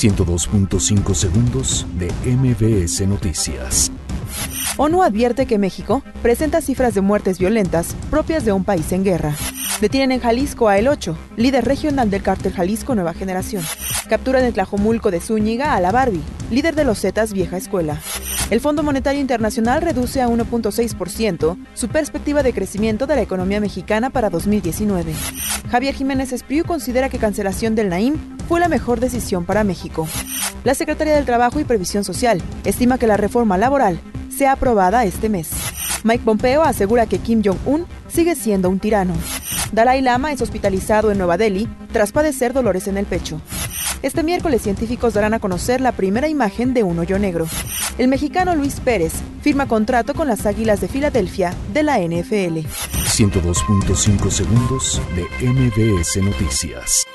102.5 segundos de MBS Noticias. ONU advierte que México presenta cifras de muertes violentas propias de un país en guerra. Detienen en Jalisco a El 8, líder regional del cártel Jalisco Nueva Generación. Capturan en Tlajomulco de Zúñiga a la Barbie, líder de los Zetas Vieja Escuela. El Fondo Monetario Internacional reduce a 1.6% su perspectiva de crecimiento de la economía mexicana para 2019. Javier Jiménez Espriu considera que cancelación del Naim fue la mejor decisión para México. La Secretaría del Trabajo y Previsión Social estima que la reforma laboral sea aprobada este mes. Mike Pompeo asegura que Kim Jong-un sigue siendo un tirano. Dalai Lama es hospitalizado en Nueva Delhi tras padecer dolores en el pecho. Este miércoles científicos darán a conocer la primera imagen de un hoyo negro. El mexicano Luis Pérez firma contrato con las Águilas de Filadelfia de la NFL. 102.5 segundos de MBS Noticias.